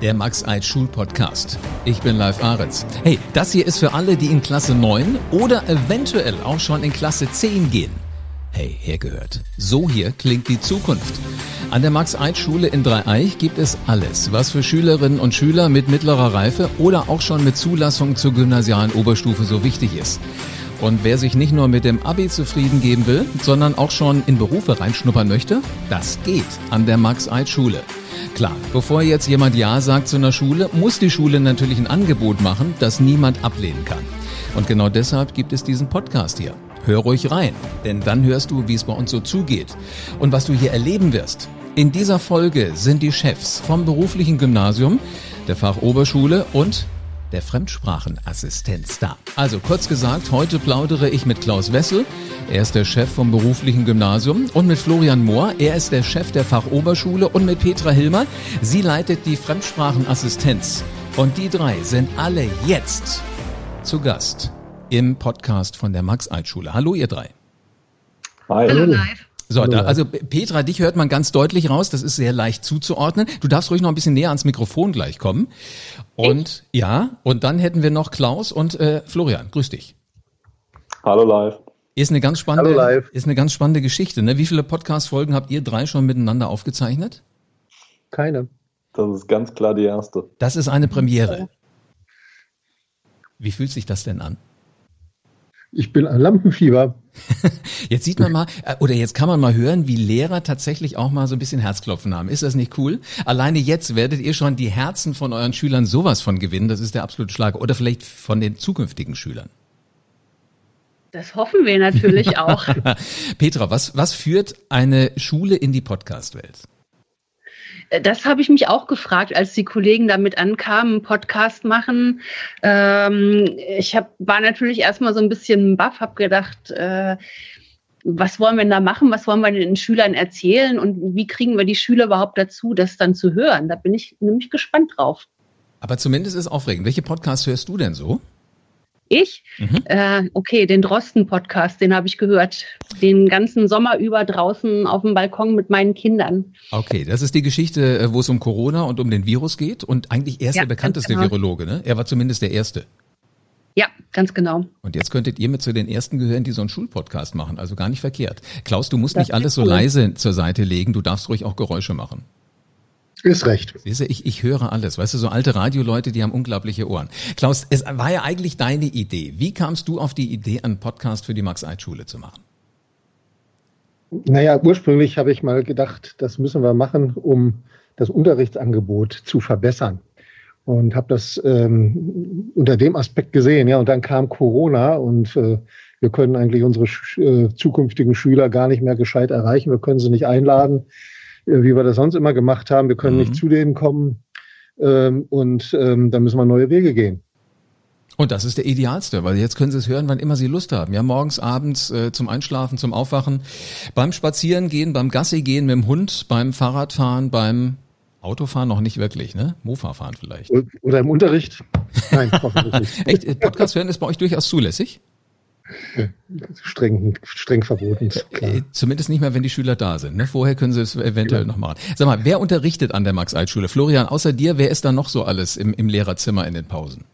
der Max Eid Schul. Ich bin Live Aretz. Hey, das hier ist für alle, die in Klasse 9 oder eventuell auch schon in Klasse 10 gehen. Hey, hergehört. So hier klingt die Zukunft. An der Max-Eid-Schule in Dreieich gibt es alles, was für Schülerinnen und Schüler mit mittlerer Reife oder auch schon mit Zulassung zur gymnasialen Oberstufe so wichtig ist. Und wer sich nicht nur mit dem Abi zufrieden geben will, sondern auch schon in Berufe reinschnuppern möchte, das geht an der Max-Eid-Schule. Klar, bevor jetzt jemand Ja sagt zu einer Schule, muss die Schule natürlich ein Angebot machen, das niemand ablehnen kann. Und genau deshalb gibt es diesen Podcast hier. Hör ruhig rein, denn dann hörst du, wie es bei uns so zugeht und was du hier erleben wirst. In dieser Folge sind die Chefs vom beruflichen Gymnasium, der Fachoberschule und der Fremdsprachenassistenz da. Also kurz gesagt, heute plaudere ich mit Klaus Wessel, er ist der Chef vom beruflichen Gymnasium und mit Florian Mohr, er ist der Chef der Fachoberschule und mit Petra Hilmer, sie leitet die Fremdsprachenassistenz. Und die drei sind alle jetzt zu Gast im Podcast von der Max-Eid-Schule. Hallo ihr drei. Hi. Hallo live. So, da, also Petra, dich hört man ganz deutlich raus. Das ist sehr leicht zuzuordnen. Du darfst ruhig noch ein bisschen näher ans Mikrofon gleich kommen. Und ich? ja, und dann hätten wir noch Klaus und äh, Florian. Grüß dich. Hallo live. Ist eine ganz spannende, Hallo live. ist eine ganz spannende Geschichte. Ne? Wie viele Podcast-Folgen habt ihr drei schon miteinander aufgezeichnet? Keine. Das ist ganz klar die erste. Das ist eine Premiere. Wie fühlt sich das denn an? Ich bin ein Lampenfieber. Jetzt sieht man mal, äh, oder jetzt kann man mal hören, wie Lehrer tatsächlich auch mal so ein bisschen Herzklopfen haben. Ist das nicht cool? Alleine jetzt werdet ihr schon die Herzen von euren Schülern sowas von gewinnen. Das ist der absolute Schlag. Oder vielleicht von den zukünftigen Schülern. Das hoffen wir natürlich auch. Petra, was, was führt eine Schule in die Podcast-Welt? Das habe ich mich auch gefragt, als die Kollegen damit ankamen, Podcast machen. Ähm, ich hab, war natürlich erstmal so ein bisschen baff, habe gedacht, äh, was wollen wir denn da machen? Was wollen wir den Schülern erzählen? Und wie kriegen wir die Schüler überhaupt dazu, das dann zu hören? Da bin ich nämlich gespannt drauf. Aber zumindest ist aufregend. Welche Podcasts hörst du denn so? Ich? Mhm. Äh, okay, den Drosten-Podcast, den habe ich gehört. Den ganzen Sommer über draußen auf dem Balkon mit meinen Kindern. Okay, das ist die Geschichte, äh, wo es um Corona und um den Virus geht. Und eigentlich er ist ja, der bekannteste genau. Virologe, ne? Er war zumindest der Erste. Ja, ganz genau. Und jetzt könntet ihr mit zu den Ersten gehören, die so einen Schulpodcast machen. Also gar nicht verkehrt. Klaus, du musst das nicht alles so leise zur Seite legen. Du darfst ruhig auch Geräusche machen. Ist recht. Siehst du, ich, ich höre alles. Weißt du, so alte Radioleute, die haben unglaubliche Ohren. Klaus, es war ja eigentlich deine Idee. Wie kamst du auf die Idee, einen Podcast für die Max-Eid-Schule zu machen? Naja, ursprünglich habe ich mal gedacht, das müssen wir machen, um das Unterrichtsangebot zu verbessern. Und habe das ähm, unter dem Aspekt gesehen. Ja, und dann kam Corona und äh, wir können eigentlich unsere äh, zukünftigen Schüler gar nicht mehr gescheit erreichen. Wir können sie nicht einladen. Äh, wie wir das sonst immer gemacht haben. Wir können mhm. nicht zu denen kommen ähm, und ähm, da müssen wir neue Wege gehen. Und das ist der idealste, weil jetzt können Sie es hören, wann immer Sie Lust haben. Ja, morgens, abends, äh, zum Einschlafen, zum Aufwachen, beim Spazierengehen, beim Gassi gehen mit dem Hund, beim Fahrradfahren, beim Autofahren noch nicht wirklich, ne? Mofa fahren vielleicht. Oder im Unterricht? Nein, hoffentlich nicht. Echt, Podcast hören ist bei euch durchaus zulässig? Streng, streng verboten. Klar. Äh, zumindest nicht mehr, wenn die Schüler da sind. Ne? Vorher können sie es eventuell ja. noch machen. Sag mal, wer unterrichtet an der Max-Eid-Schule? Florian, außer dir, wer ist da noch so alles im, im Lehrerzimmer in den Pausen?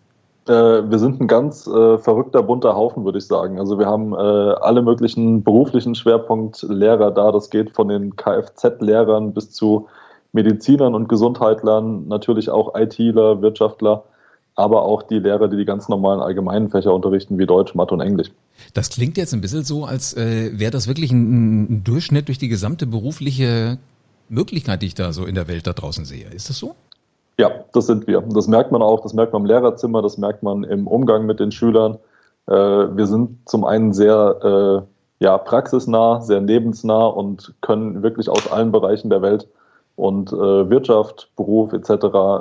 Äh, wir sind ein ganz äh, verrückter, bunter Haufen, würde ich sagen. Also wir haben äh, alle möglichen beruflichen Schwerpunktlehrer da. Das geht von den Kfz-Lehrern bis zu Medizinern und Gesundheitlern, natürlich auch ITler, Wirtschaftler aber auch die Lehrer, die die ganz normalen allgemeinen Fächer unterrichten, wie Deutsch, Mathe und Englisch. Das klingt jetzt ein bisschen so, als äh, wäre das wirklich ein, ein Durchschnitt durch die gesamte berufliche Möglichkeit, die ich da so in der Welt da draußen sehe. Ist das so? Ja, das sind wir. Das merkt man auch, das merkt man im Lehrerzimmer, das merkt man im Umgang mit den Schülern. Äh, wir sind zum einen sehr äh, ja, praxisnah, sehr lebensnah und können wirklich aus allen Bereichen der Welt und äh, Wirtschaft, Beruf etc.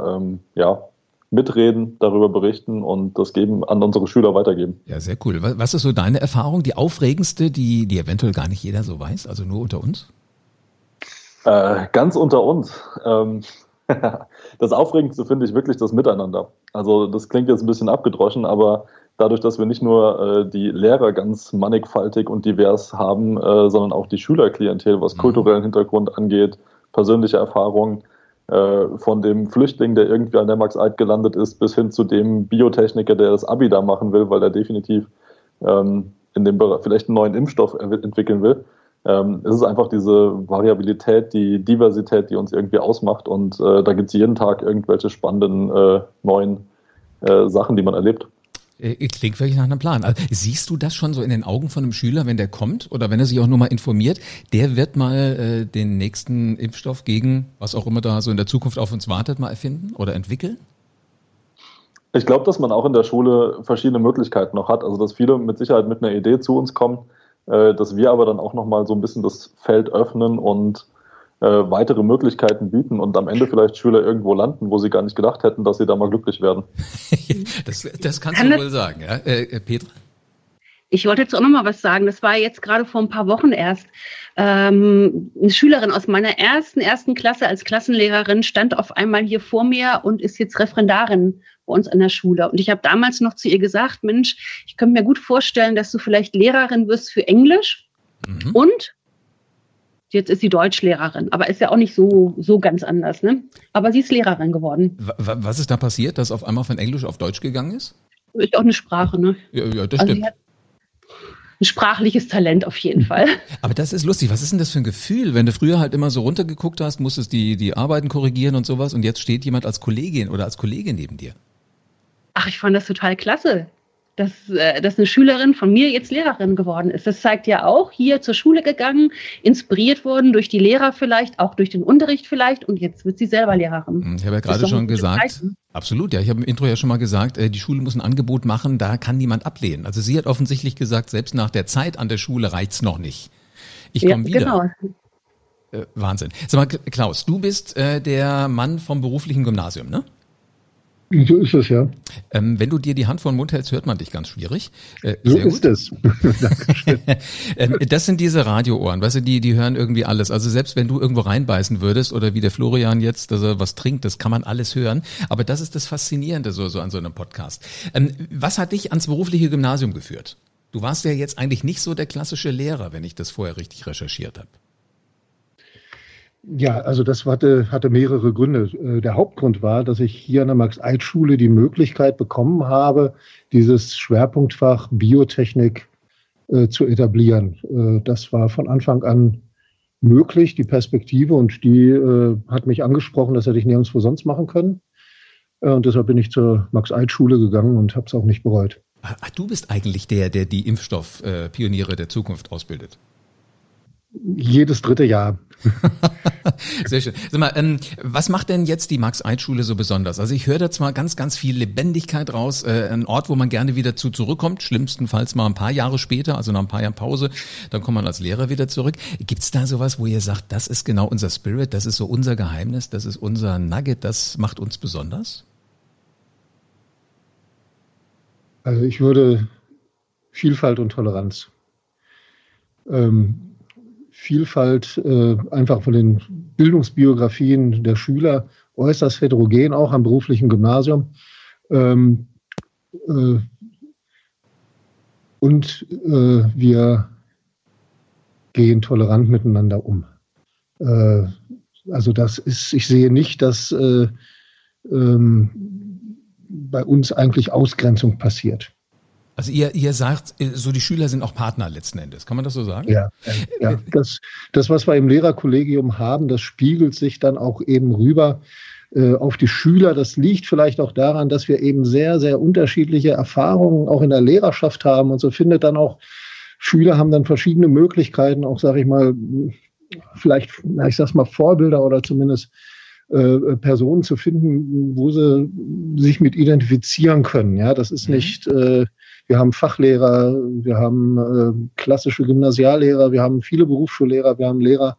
Ähm, ja, mitreden, darüber berichten und das geben an unsere Schüler weitergeben. Ja, sehr cool. Was ist so deine Erfahrung, die aufregendste, die, die eventuell gar nicht jeder so weiß, also nur unter uns? Äh, ganz unter uns. Ähm, das Aufregendste finde ich wirklich das Miteinander. Also das klingt jetzt ein bisschen abgedroschen, aber dadurch, dass wir nicht nur äh, die Lehrer ganz mannigfaltig und divers haben, äh, sondern auch die Schülerklientel, was mhm. kulturellen Hintergrund angeht, persönliche Erfahrungen, von dem Flüchtling, der irgendwie an der Max-Eid gelandet ist, bis hin zu dem Biotechniker, der das Abi da machen will, weil er definitiv ähm, in dem Bereich vielleicht einen neuen Impfstoff entwickeln will. Ähm, es ist einfach diese Variabilität, die Diversität, die uns irgendwie ausmacht und äh, da gibt es jeden Tag irgendwelche spannenden äh, neuen äh, Sachen, die man erlebt. Äh, klingt wirklich nach einem Plan. Also, siehst du das schon so in den Augen von einem Schüler, wenn der kommt oder wenn er sich auch nur mal informiert, der wird mal äh, den nächsten Impfstoff gegen was auch immer da so in der Zukunft auf uns wartet, mal erfinden oder entwickeln? Ich glaube, dass man auch in der Schule verschiedene Möglichkeiten noch hat. Also dass viele mit Sicherheit mit einer Idee zu uns kommen, äh, dass wir aber dann auch noch mal so ein bisschen das Feld öffnen und äh, weitere Möglichkeiten bieten und am Ende vielleicht Schüler irgendwo landen, wo sie gar nicht gedacht hätten, dass sie da mal glücklich werden. das, das kannst Kann du wohl sagen, ja, äh, äh, Petra? Ich wollte jetzt auch noch mal was sagen. Das war jetzt gerade vor ein paar Wochen erst. Ähm, eine Schülerin aus meiner ersten, ersten Klasse als Klassenlehrerin stand auf einmal hier vor mir und ist jetzt Referendarin bei uns an der Schule. Und ich habe damals noch zu ihr gesagt, Mensch, ich könnte mir gut vorstellen, dass du vielleicht Lehrerin wirst für Englisch mhm. und Jetzt ist sie Deutschlehrerin, aber ist ja auch nicht so, so ganz anders, ne? Aber sie ist Lehrerin geworden. Was ist da passiert, dass auf einmal von Englisch auf Deutsch gegangen ist? Ist auch eine Sprache, ne? Ja, ja das also stimmt. Ein sprachliches Talent auf jeden Fall. Aber das ist lustig. Was ist denn das für ein Gefühl, wenn du früher halt immer so runtergeguckt hast, musstest die, die Arbeiten korrigieren und sowas und jetzt steht jemand als Kollegin oder als Kollege neben dir? Ach, ich fand das total klasse dass, äh, dass eine Schülerin von mir jetzt Lehrerin geworden ist. Das zeigt ja auch, hier zur Schule gegangen, inspiriert worden durch die Lehrer vielleicht, auch durch den Unterricht vielleicht und jetzt wird sie selber Lehrerin. Hm, ich habe ja gerade schon gesagt, Zeichen. absolut, ja, ich habe im Intro ja schon mal gesagt, äh, die Schule muss ein Angebot machen, da kann niemand ablehnen. Also sie hat offensichtlich gesagt, selbst nach der Zeit an der Schule reicht's noch nicht. Ich komme ja, wieder. Genau. Äh, Wahnsinn. Sag mal, Klaus, du bist äh, der Mann vom beruflichen Gymnasium, ne? So ist es, ja. Ähm, wenn du dir die Hand vor den Mund hältst, hört man dich ganz schwierig. Äh, so ist gut. es. ähm, das sind diese Radioohren, weißt du, die, die hören irgendwie alles. Also selbst wenn du irgendwo reinbeißen würdest oder wie der Florian jetzt, dass er was trinkt, das kann man alles hören. Aber das ist das Faszinierende so, so an so einem Podcast. Ähm, was hat dich ans berufliche Gymnasium geführt? Du warst ja jetzt eigentlich nicht so der klassische Lehrer, wenn ich das vorher richtig recherchiert habe. Ja, also das hatte, hatte mehrere Gründe. Äh, der Hauptgrund war, dass ich hier an der Max-Eid-Schule die Möglichkeit bekommen habe, dieses Schwerpunktfach Biotechnik äh, zu etablieren. Äh, das war von Anfang an möglich, die Perspektive, und die äh, hat mich angesprochen, das hätte ich nirgendwo sonst machen können. Äh, und deshalb bin ich zur Max-Eid-Schule gegangen und habe es auch nicht bereut. Ach, du bist eigentlich der, der die Impfstoffpioniere der Zukunft ausbildet. Jedes dritte Jahr. Sehr schön. Sag mal, ähm, was macht denn jetzt die Max-Eid-Schule so besonders? Also ich höre da zwar ganz, ganz viel Lebendigkeit raus, äh, ein Ort, wo man gerne wieder zu zurückkommt, schlimmstenfalls mal ein paar Jahre später, also nach ein paar Jahren Pause, dann kommt man als Lehrer wieder zurück. Gibt's da sowas, wo ihr sagt, das ist genau unser Spirit, das ist so unser Geheimnis, das ist unser Nugget, das macht uns besonders? Also ich würde Vielfalt und Toleranz. Ähm, Vielfalt äh, einfach von den Bildungsbiografien der Schüler äußerst heterogen, auch am beruflichen Gymnasium. Ähm, äh, und äh, wir gehen tolerant miteinander um. Äh, also das ist, ich sehe nicht, dass äh, ähm, bei uns eigentlich Ausgrenzung passiert. Also ihr, ihr sagt, äh, so die Schüler sind auch Partner letzten Endes. Kann man das so sagen? Ja, ja. Das, das, was wir im Lehrerkollegium haben, das spiegelt sich dann auch eben rüber äh, auf die Schüler. Das liegt vielleicht auch daran, dass wir eben sehr, sehr unterschiedliche Erfahrungen auch in der Lehrerschaft haben. Und so findet dann auch, Schüler haben dann verschiedene Möglichkeiten, auch, sage ich mal, vielleicht, ich sag's mal, Vorbilder oder zumindest äh, Personen zu finden, wo sie sich mit identifizieren können. Ja, das ist mhm. nicht äh, wir haben Fachlehrer, wir haben äh, klassische Gymnasiallehrer, wir haben viele Berufsschullehrer, wir haben Lehrer,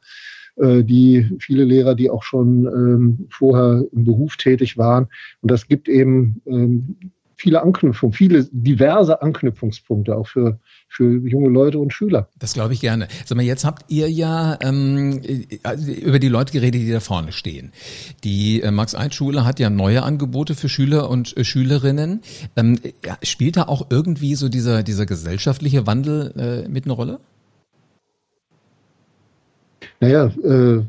äh, die viele Lehrer, die auch schon ähm, vorher im Beruf tätig waren. Und das gibt eben ähm, viele Anknüpfungen, viele diverse Anknüpfungspunkte auch für, für junge Leute und Schüler. Das glaube ich gerne. Sag mal, jetzt habt ihr ja ähm, äh, über die Leute geredet, die da vorne stehen. Die äh, Max-Eid-Schule hat ja neue Angebote für Schüler und äh, Schülerinnen. Ähm, ja, spielt da auch irgendwie so dieser, dieser gesellschaftliche Wandel äh, mit eine Rolle? Naja, äh,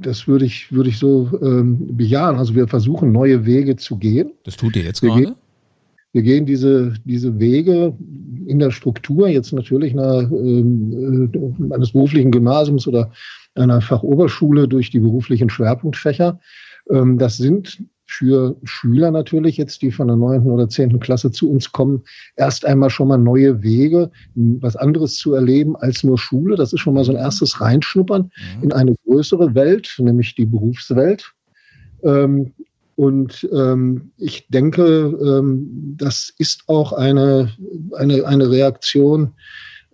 das würde ich, würde ich so ähm, bejahen. Also wir versuchen neue Wege zu gehen. Das tut ihr jetzt wir gerade? Wir gehen diese, diese Wege in der Struktur, jetzt natürlich einer, ähm, äh, eines beruflichen Gymnasiums oder einer Fachoberschule durch die beruflichen Schwerpunktfächer. Ähm, das sind für Schüler natürlich jetzt, die von der neunten oder zehnten Klasse zu uns kommen, erst einmal schon mal neue Wege, was anderes zu erleben als nur Schule. Das ist schon mal so ein erstes Reinschnuppern mhm. in eine größere Welt, nämlich die Berufswelt. Ähm, und ähm, ich denke, ähm, das ist auch eine, eine, eine Reaktion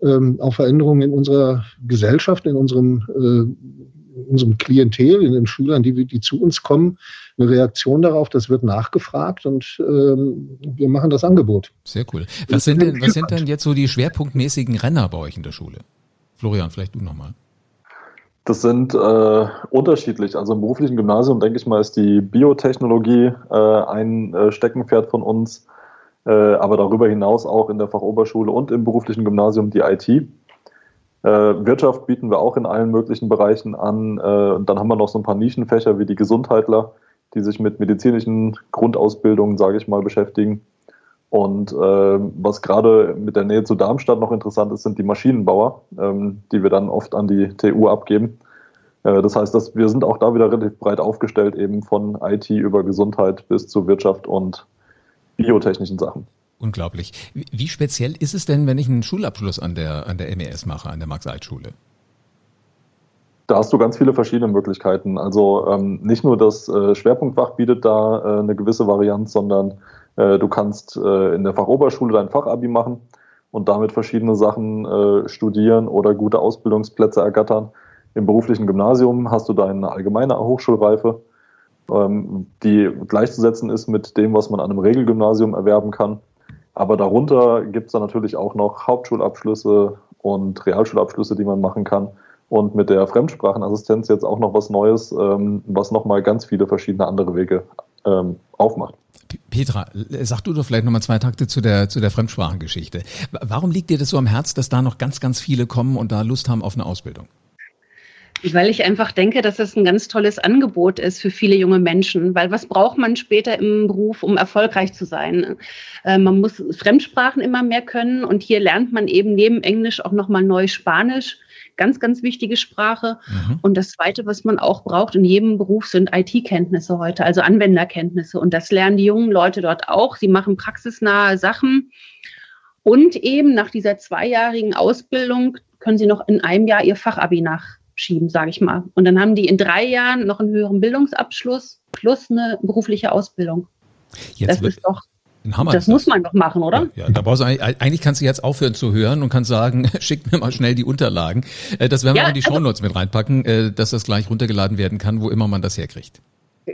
ähm, auf Veränderungen in unserer Gesellschaft, in unserem, äh, unserem Klientel, in den Schülern, die, die zu uns kommen, eine Reaktion darauf. Das wird nachgefragt und ähm, wir machen das Angebot. Sehr cool. Was sind denn, was sind denn jetzt so die schwerpunktmäßigen Renner bei euch in der Schule? Florian, vielleicht du nochmal. Das sind äh, unterschiedlich. Also im beruflichen Gymnasium, denke ich mal, ist die Biotechnologie äh, ein äh, Steckenpferd von uns äh, aber darüber hinaus auch in der Fachoberschule und im beruflichen Gymnasium die IT. Äh, Wirtschaft bieten wir auch in allen möglichen Bereichen an. Äh, und dann haben wir noch so ein paar Nischenfächer wie die Gesundheitler, die sich mit medizinischen Grundausbildungen, sage ich mal, beschäftigen. Und äh, was gerade mit der Nähe zu Darmstadt noch interessant ist, sind die Maschinenbauer, ähm, die wir dann oft an die TU abgeben. Äh, das heißt, dass wir sind auch da wieder relativ breit aufgestellt, eben von IT über Gesundheit bis zu Wirtschaft und biotechnischen Sachen. Unglaublich. Wie speziell ist es denn, wenn ich einen Schulabschluss an der, an der MES mache, an der Max-Alt-Schule? Da hast du ganz viele verschiedene Möglichkeiten. Also ähm, nicht nur das äh, Schwerpunktfach bietet da äh, eine gewisse Varianz, sondern du kannst äh, in der Fachoberschule dein Fachabi machen und damit verschiedene Sachen äh, studieren oder gute Ausbildungsplätze ergattern. Im beruflichen Gymnasium hast du deine allgemeine Hochschulreife ähm, die gleichzusetzen ist mit dem, was man an einem Regelgymnasium erwerben kann. Aber darunter gibt es dann natürlich auch noch Hauptschulabschlüsse und Realschulabschlüsse, die man machen kann. Und mit der Fremdsprachenassistenz jetzt auch noch was Neues, ähm, was nochmal ganz viele verschiedene andere Wege ähm, aufmacht. Petra, sag du doch vielleicht nochmal zwei Takte zu der, zu der Fremdsprachengeschichte. Warum liegt dir das so am Herz, dass da noch ganz, ganz viele kommen und da Lust haben auf eine Ausbildung? Weil ich einfach denke, dass das ein ganz tolles Angebot ist für viele junge Menschen. Weil was braucht man später im Beruf, um erfolgreich zu sein? Äh, man muss Fremdsprachen immer mehr können und hier lernt man eben neben Englisch auch nochmal neu Spanisch. Ganz, ganz wichtige Sprache. Mhm. Und das Zweite, was man auch braucht in jedem Beruf, sind IT-Kenntnisse heute, also Anwenderkenntnisse. Und das lernen die jungen Leute dort auch. Sie machen praxisnahe Sachen. Und eben nach dieser zweijährigen Ausbildung können sie noch in einem Jahr ihr Fachabi nach schieben, sage ich mal. Und dann haben die in drei Jahren noch einen höheren Bildungsabschluss plus eine berufliche Ausbildung. Jetzt das ist doch Hammer das muss man doch machen, oder? Ja, ja, da brauchst du eigentlich kannst du jetzt aufhören zu hören und kannst sagen, schick mir mal schnell die Unterlagen. Äh, das werden wir ja, in die also, Shownotes mit reinpacken, äh, dass das gleich runtergeladen werden kann, wo immer man das herkriegt.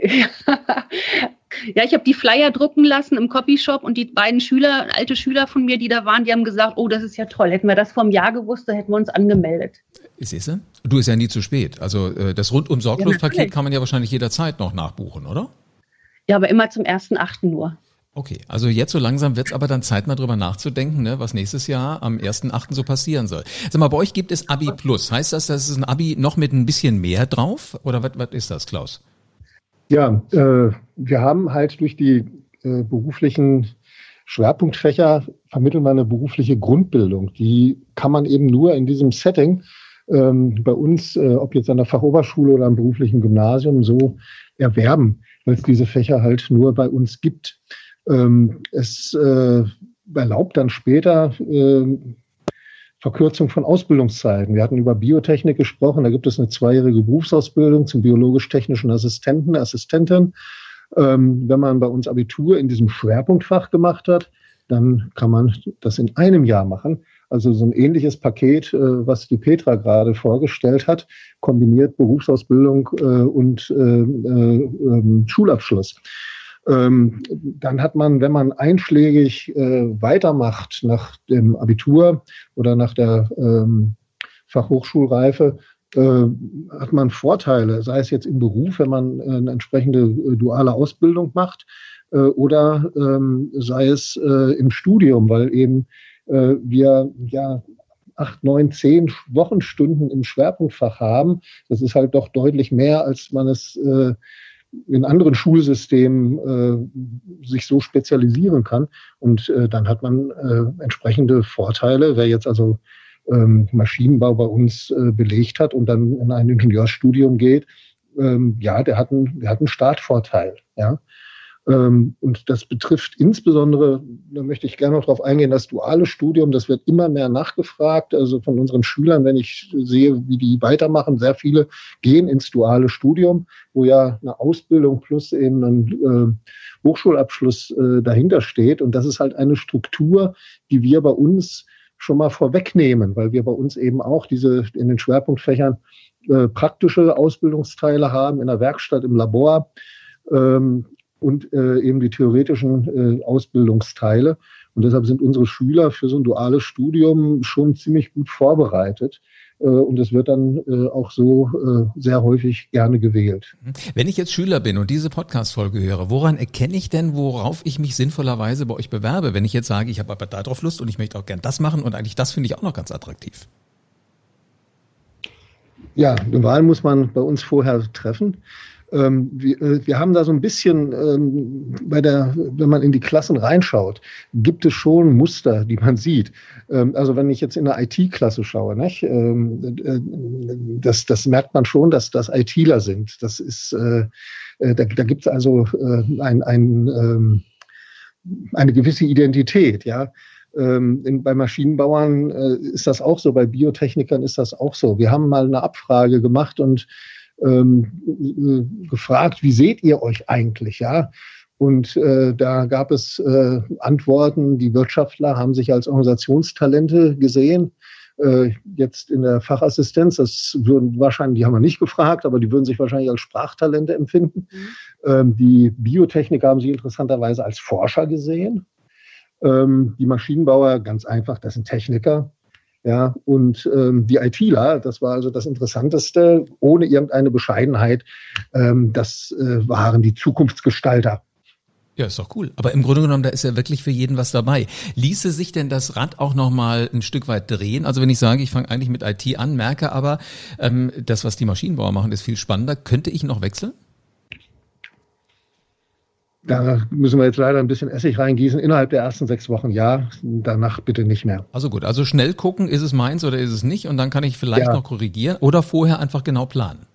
Ja, ich habe die Flyer drucken lassen im Copyshop und die beiden Schüler, alte Schüler von mir, die da waren, die haben gesagt, oh, das ist ja toll. Hätten wir das vor einem Jahr gewusst, da hätten wir uns angemeldet. Siehst du? Du ist ja nie zu spät. Also äh, das rundum sorglos Paket ja, kann man ja wahrscheinlich jederzeit noch nachbuchen, oder? Ja, aber immer zum 1.8. nur. Okay, also jetzt so langsam wird es aber dann Zeit, mal drüber nachzudenken, ne, was nächstes Jahr am 1.8. so passieren soll. Sag mal, bei euch gibt es Abi Plus. Heißt das, das ist ein Abi noch mit ein bisschen mehr drauf? Oder was, was ist das, Klaus? Ja, äh, wir haben halt durch die äh, beruflichen Schwerpunktfächer vermitteln wir eine berufliche Grundbildung. Die kann man eben nur in diesem Setting ähm, bei uns, äh, ob jetzt an der Fachoberschule oder am beruflichen Gymnasium, so erwerben, weil es diese Fächer halt nur bei uns gibt. Ähm, es äh, erlaubt dann später äh, Verkürzung von Ausbildungszeiten. Wir hatten über Biotechnik gesprochen. Da gibt es eine zweijährige Berufsausbildung zum biologisch-technischen Assistenten, Assistentin. Ähm, wenn man bei uns Abitur in diesem Schwerpunktfach gemacht hat, dann kann man das in einem Jahr machen. Also so ein ähnliches Paket, äh, was die Petra gerade vorgestellt hat, kombiniert Berufsausbildung äh, und äh, äh ähm, Schulabschluss. Ähm, dann hat man, wenn man einschlägig äh, weitermacht nach dem Abitur oder nach der ähm, Fachhochschulreife, äh, hat man Vorteile, sei es jetzt im Beruf, wenn man äh, eine entsprechende äh, duale Ausbildung macht, äh, oder ähm, sei es äh, im Studium, weil eben wir ja acht, neun, zehn Wochenstunden im Schwerpunktfach haben. Das ist halt doch deutlich mehr, als man es äh, in anderen Schulsystemen äh, sich so spezialisieren kann. Und äh, dann hat man äh, entsprechende Vorteile. Wer jetzt also ähm, Maschinenbau bei uns äh, belegt hat und dann in ein Ingenieurstudium geht, ähm, ja, der hat einen, der hat einen Startvorteil. Ja. Ähm, und das betrifft insbesondere, da möchte ich gerne noch darauf eingehen, das duale Studium, das wird immer mehr nachgefragt. Also von unseren Schülern, wenn ich sehe, wie die weitermachen, sehr viele gehen ins duale Studium, wo ja eine Ausbildung plus eben ein äh, Hochschulabschluss äh, dahinter steht. Und das ist halt eine Struktur, die wir bei uns schon mal vorwegnehmen, weil wir bei uns eben auch diese in den Schwerpunktfächern äh, praktische Ausbildungsteile haben, in der Werkstatt, im Labor. Ähm, und äh, eben die theoretischen äh, Ausbildungsteile. Und deshalb sind unsere Schüler für so ein duales Studium schon ziemlich gut vorbereitet. Äh, und es wird dann äh, auch so äh, sehr häufig gerne gewählt. Wenn ich jetzt Schüler bin und diese Podcast-Folge höre, woran erkenne ich denn, worauf ich mich sinnvollerweise bei euch bewerbe? Wenn ich jetzt sage, ich habe aber darauf Lust und ich möchte auch gern das machen und eigentlich das finde ich auch noch ganz attraktiv. Ja, eine Wahl muss man bei uns vorher treffen. Ähm, wir, äh, wir, haben da so ein bisschen ähm, bei der, wenn man in die Klassen reinschaut, gibt es schon Muster, die man sieht. Ähm, also wenn ich jetzt in eine IT-Klasse schaue, nicht, ähm, äh, das, das merkt man schon, dass das ITler sind. Das ist, äh, äh da, da gibt es also äh, ein, ein, ähm, eine gewisse Identität, ja. Ähm, in, bei Maschinenbauern äh, ist das auch so, bei Biotechnikern ist das auch so. Wir haben mal eine Abfrage gemacht und ähm, gefragt, wie seht ihr euch eigentlich, ja? Und äh, da gab es äh, Antworten, die Wirtschaftler haben sich als Organisationstalente gesehen. Äh, jetzt in der Fachassistenz, das würden wahrscheinlich, die haben wir nicht gefragt, aber die würden sich wahrscheinlich als Sprachtalente empfinden. Mhm. Ähm, die Biotechniker haben sich interessanterweise als Forscher gesehen. Ähm, die Maschinenbauer, ganz einfach, das sind Techniker. Ja, und ähm, die ITler, das war also das Interessanteste, ohne irgendeine Bescheidenheit, ähm, das äh, waren die Zukunftsgestalter. Ja, ist doch cool. Aber im Grunde genommen, da ist ja wirklich für jeden was dabei. Ließe sich denn das Rad auch nochmal ein Stück weit drehen? Also wenn ich sage, ich fange eigentlich mit IT an, merke aber, ähm, das, was die Maschinenbauer machen, ist viel spannender, könnte ich noch wechseln? Da müssen wir jetzt leider ein bisschen Essig reingießen. Innerhalb der ersten sechs Wochen ja, danach bitte nicht mehr. Also gut, also schnell gucken, ist es meins oder ist es nicht? Und dann kann ich vielleicht ja. noch korrigieren oder vorher einfach genau planen.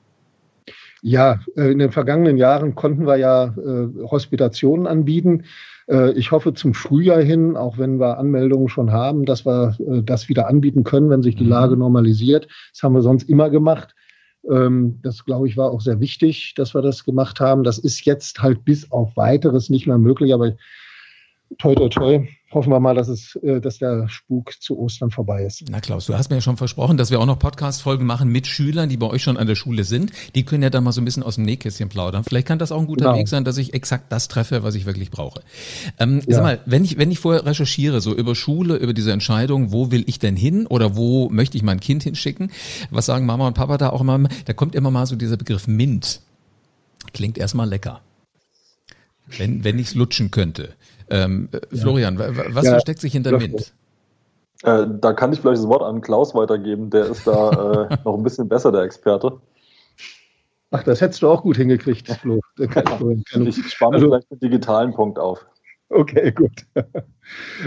Ja, äh, in den vergangenen Jahren konnten wir ja äh, Hospitationen anbieten. Äh, ich hoffe zum Frühjahr hin, auch wenn wir Anmeldungen schon haben, dass wir das wieder anbieten können, wenn sich die mhm. Lage normalisiert. Das haben wir sonst immer gemacht. Ähm, das, glaube ich, war auch sehr wichtig, dass wir das gemacht haben. Das ist jetzt halt bis auf weiteres nicht mehr möglich, aber toi, toi, toi, hoffen wir mal, dass es, äh, dass der Spuk zu Ostern vorbei ist. Na Klaus, du hast mir ja schon versprochen, dass wir auch noch Podcast-Folgen machen mit Schülern, die bei euch schon an der Schule sind. Die können ja da mal so ein bisschen aus dem Nähkästchen plaudern. Vielleicht kann das auch ein guter genau. Weg sein, dass ich exakt das treffe, was ich wirklich brauche. Ähm, ja. Sag mal, wenn ich, wenn ich vorher recherchiere, so über Schule, über diese Entscheidung, wo will ich denn hin oder wo möchte ich mein Kind hinschicken, was sagen Mama und Papa da auch immer, da kommt immer mal so dieser Begriff MINT. Klingt erstmal lecker. Wenn, wenn ich es lutschen könnte. Ähm, ja. Florian, was ja, versteckt sich hinter MINT? Äh, da kann ich vielleicht das Wort an Klaus weitergeben, der ist da äh, noch ein bisschen besser, der Experte. Ach, das hättest du auch gut hingekriegt, Flo. ich spare also, vielleicht den digitalen Punkt auf. Okay, gut.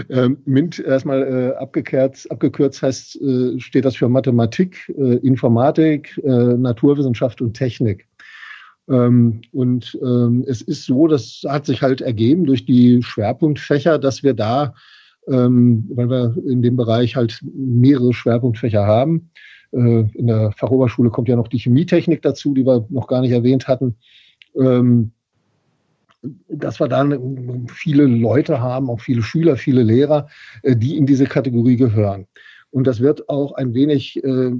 ähm, MINT erstmal äh, abgekürzt, abgekürzt heißt, äh, steht das für Mathematik, äh, Informatik, äh, Naturwissenschaft und Technik. Ähm, und ähm, es ist so, das hat sich halt ergeben durch die Schwerpunktfächer, dass wir da, ähm, weil wir in dem Bereich halt mehrere Schwerpunktfächer haben. Äh, in der Fachoberschule kommt ja noch die Chemietechnik dazu, die wir noch gar nicht erwähnt hatten. Ähm, dass wir dann viele Leute haben, auch viele Schüler, viele Lehrer, äh, die in diese Kategorie gehören. Und das wird auch ein wenig äh,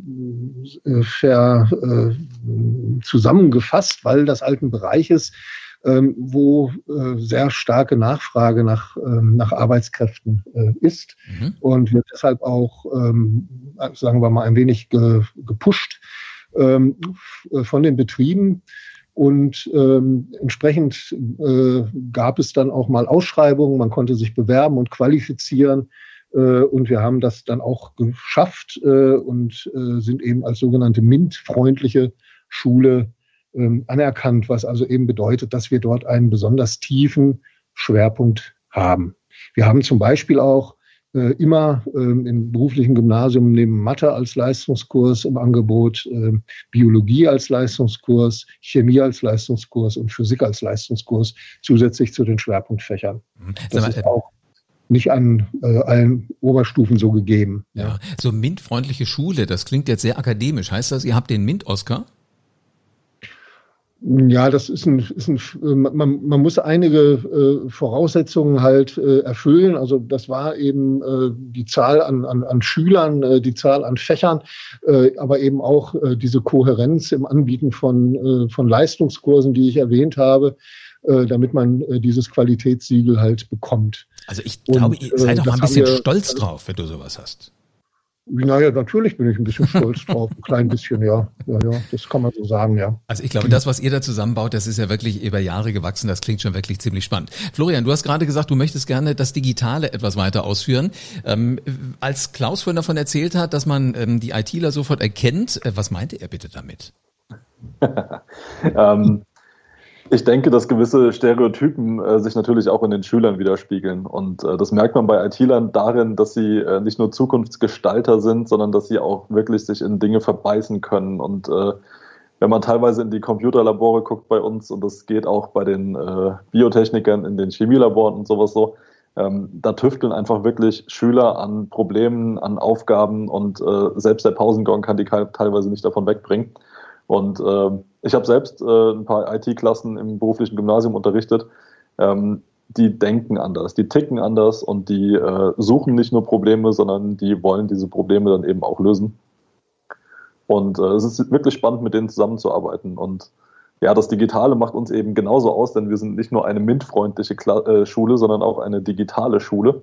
äh, ver, äh, zusammengefasst, weil das halt ein Bereich ist, ähm, wo äh, sehr starke Nachfrage nach, ähm, nach Arbeitskräften äh, ist mhm. und wird deshalb auch, ähm, sagen wir mal, ein wenig ge, gepusht ähm, von den Betrieben. Und ähm, entsprechend äh, gab es dann auch mal Ausschreibungen, man konnte sich bewerben und qualifizieren und wir haben das dann auch geschafft äh, und äh, sind eben als sogenannte MINT-freundliche Schule ähm, anerkannt, was also eben bedeutet, dass wir dort einen besonders tiefen Schwerpunkt haben. Wir haben zum Beispiel auch äh, immer ähm, im beruflichen Gymnasium neben Mathe als Leistungskurs im Angebot, äh, Biologie als Leistungskurs, Chemie als Leistungskurs und Physik als Leistungskurs zusätzlich zu den Schwerpunktfächern. Mhm. Das ist auch nicht an äh, allen Oberstufen so gegeben. Ja, so MINT-freundliche Schule, das klingt jetzt sehr akademisch. Heißt das, ihr habt den MINT-Oscar? Ja, das ist ein, ist ein man, man muss einige äh, Voraussetzungen halt äh, erfüllen. Also das war eben äh, die Zahl an, an, an Schülern, äh, die Zahl an Fächern, äh, aber eben auch äh, diese Kohärenz im Anbieten von, äh, von Leistungskursen, die ich erwähnt habe, äh, damit man äh, dieses Qualitätssiegel halt bekommt. Also ich glaube, Und, ihr seid doch mal ein bisschen wir, stolz drauf, wenn du sowas hast. Naja, natürlich bin ich ein bisschen stolz drauf, ein klein bisschen, ja. ja. Ja, das kann man so sagen, ja. Also ich glaube, das, was ihr da zusammenbaut, das ist ja wirklich über Jahre gewachsen. Das klingt schon wirklich ziemlich spannend. Florian, du hast gerade gesagt, du möchtest gerne das Digitale etwas weiter ausführen. Ähm, als Klaus vorhin davon erzählt hat, dass man ähm, die ITler sofort erkennt, äh, was meinte er bitte damit? ähm, ich denke, dass gewisse Stereotypen äh, sich natürlich auch in den Schülern widerspiegeln. Und äh, das merkt man bei IT-Lern darin, dass sie äh, nicht nur Zukunftsgestalter sind, sondern dass sie auch wirklich sich in Dinge verbeißen können. Und äh, wenn man teilweise in die Computerlabore guckt bei uns, und das geht auch bei den äh, Biotechnikern in den Chemielaboren und sowas so, ähm, da tüfteln einfach wirklich Schüler an Problemen, an Aufgaben und äh, selbst der Pausengong kann die teilweise nicht davon wegbringen. Und äh, ich habe selbst äh, ein paar IT-Klassen im beruflichen Gymnasium unterrichtet. Ähm, die denken anders, die ticken anders und die äh, suchen nicht nur Probleme, sondern die wollen diese Probleme dann eben auch lösen. Und äh, es ist wirklich spannend, mit denen zusammenzuarbeiten. Und ja, das Digitale macht uns eben genauso aus, denn wir sind nicht nur eine MINT-freundliche äh, Schule, sondern auch eine digitale Schule.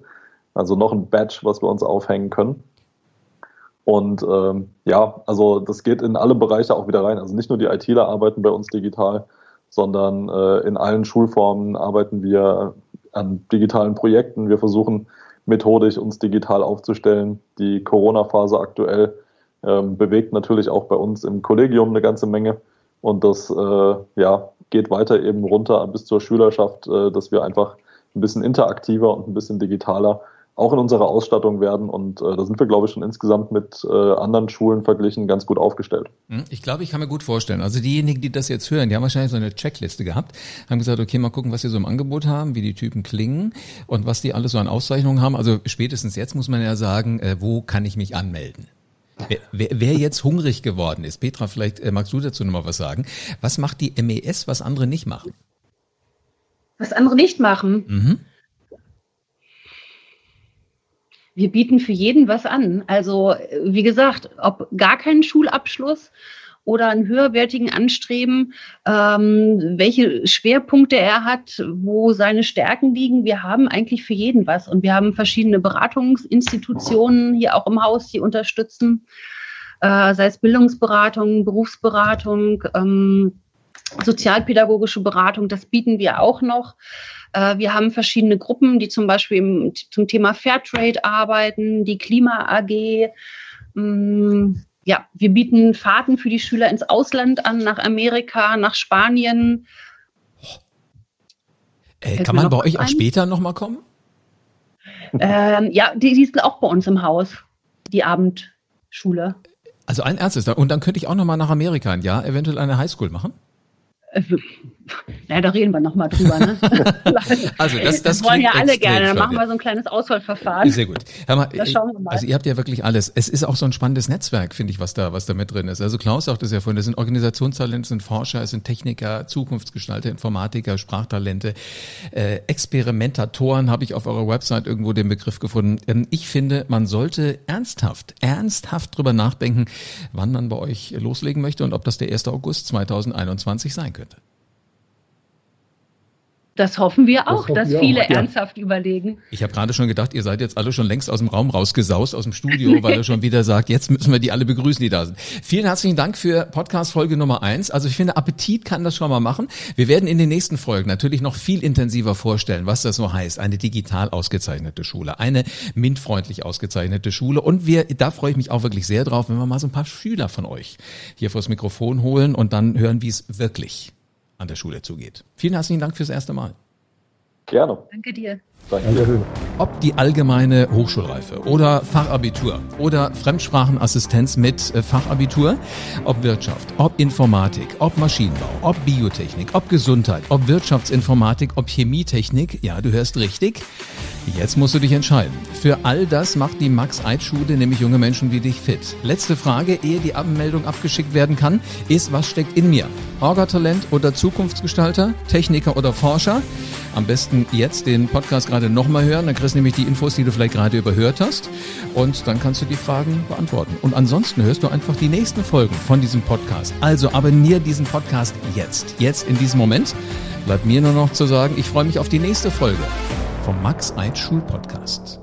Also noch ein Badge, was wir uns aufhängen können. Und ähm, ja, also das geht in alle Bereiche auch wieder rein. Also nicht nur die ITler arbeiten bei uns digital, sondern äh, in allen Schulformen arbeiten wir an digitalen Projekten. Wir versuchen methodisch uns digital aufzustellen. Die Corona-Phase aktuell ähm, bewegt natürlich auch bei uns im Kollegium eine ganze Menge. Und das äh, ja, geht weiter eben runter bis zur Schülerschaft, äh, dass wir einfach ein bisschen interaktiver und ein bisschen digitaler auch in unserer Ausstattung werden. Und äh, da sind wir, glaube ich, schon insgesamt mit äh, anderen Schulen verglichen ganz gut aufgestellt. Hm, ich glaube, ich kann mir gut vorstellen. Also diejenigen, die das jetzt hören, die haben wahrscheinlich so eine Checkliste gehabt, haben gesagt, okay, mal gucken, was sie so im Angebot haben, wie die Typen klingen und was die alles so an Auszeichnungen haben. Also spätestens jetzt muss man ja sagen, äh, wo kann ich mich anmelden? Wer, wer, wer jetzt hungrig geworden ist, Petra, vielleicht äh, magst du dazu nochmal was sagen. Was macht die MES, was andere nicht machen? Was andere nicht machen? Mhm wir bieten für jeden was an. Also wie gesagt, ob gar keinen Schulabschluss oder einen höherwertigen Anstreben, ähm, welche Schwerpunkte er hat, wo seine Stärken liegen. Wir haben eigentlich für jeden was und wir haben verschiedene Beratungsinstitutionen hier auch im Haus, die unterstützen, äh, sei es Bildungsberatung, Berufsberatung, ähm, sozialpädagogische Beratung, das bieten wir auch noch. Äh, wir haben verschiedene Gruppen, die zum Beispiel im, zum Thema Fairtrade arbeiten, die Klima AG. Mm, ja, wir bieten Fahrten für die Schüler ins Ausland an, nach Amerika, nach Spanien. Äh, kann man bei euch auch später nochmal kommen? Ähm, ja, die, die ist auch bei uns im Haus, die Abendschule. Also ein erstes. Und dann könnte ich auch nochmal nach Amerika ein Jahr eventuell eine Highschool machen? as naja, da reden wir nochmal drüber. Ne? also das, das, das wollen ja alle gerne. Dann machen wir so ein kleines Auswahlverfahren. Sehr gut. Hör mal, das schauen wir mal. Also ihr habt ja wirklich alles. Es ist auch so ein spannendes Netzwerk, finde ich, was da, was da mit drin ist. Also Klaus sagt es ja vorhin, das sind Organisationstalente, es sind Forscher, es sind Techniker, Zukunftsgestalter, Informatiker, Sprachtalente, äh, Experimentatoren, habe ich auf eurer Website irgendwo den Begriff gefunden. Ähm, ich finde, man sollte ernsthaft, ernsthaft drüber nachdenken, wann man bei euch loslegen möchte und ob das der 1. August 2021 sein könnte. Das hoffen wir auch, das dass wir viele auch, ja. ernsthaft überlegen. Ich habe gerade schon gedacht, ihr seid jetzt alle schon längst aus dem Raum rausgesaust, aus dem Studio, weil er schon wieder sagt, jetzt müssen wir die alle begrüßen, die da sind. Vielen herzlichen Dank für Podcast-Folge Nummer eins. Also ich finde, Appetit kann das schon mal machen. Wir werden in den nächsten Folgen natürlich noch viel intensiver vorstellen, was das so heißt. Eine digital ausgezeichnete Schule, eine MINT-freundlich ausgezeichnete Schule. Und wir, da freue ich mich auch wirklich sehr drauf, wenn wir mal so ein paar Schüler von euch hier vors Mikrofon holen und dann hören, wie es wirklich an der Schule zugeht. Vielen herzlichen Dank fürs erste Mal. Gerne. Danke dir. Danke. Ob die allgemeine Hochschulreife oder Fachabitur oder Fremdsprachenassistenz mit äh, Fachabitur, ob Wirtschaft, ob Informatik, ob Maschinenbau, ob Biotechnik, ob Gesundheit, ob Wirtschaftsinformatik, ob Chemietechnik, ja, du hörst richtig. Jetzt musst du dich entscheiden. Für all das macht die Max-Eid-Schule nämlich junge Menschen wie dich fit. Letzte Frage, ehe die Abmeldung abgeschickt werden kann, ist, was steckt in mir? Orga-Talent oder Zukunftsgestalter? Techniker oder Forscher? Am besten jetzt den Podcast gerade nochmal hören, dann kriegst du nämlich die Infos, die du vielleicht gerade überhört hast und dann kannst du die Fragen beantworten. Und ansonsten hörst du einfach die nächsten Folgen von diesem Podcast. Also abonniere diesen Podcast jetzt, jetzt in diesem Moment. Bleibt mir nur noch zu sagen, ich freue mich auf die nächste Folge vom Max Eid Schul Podcast.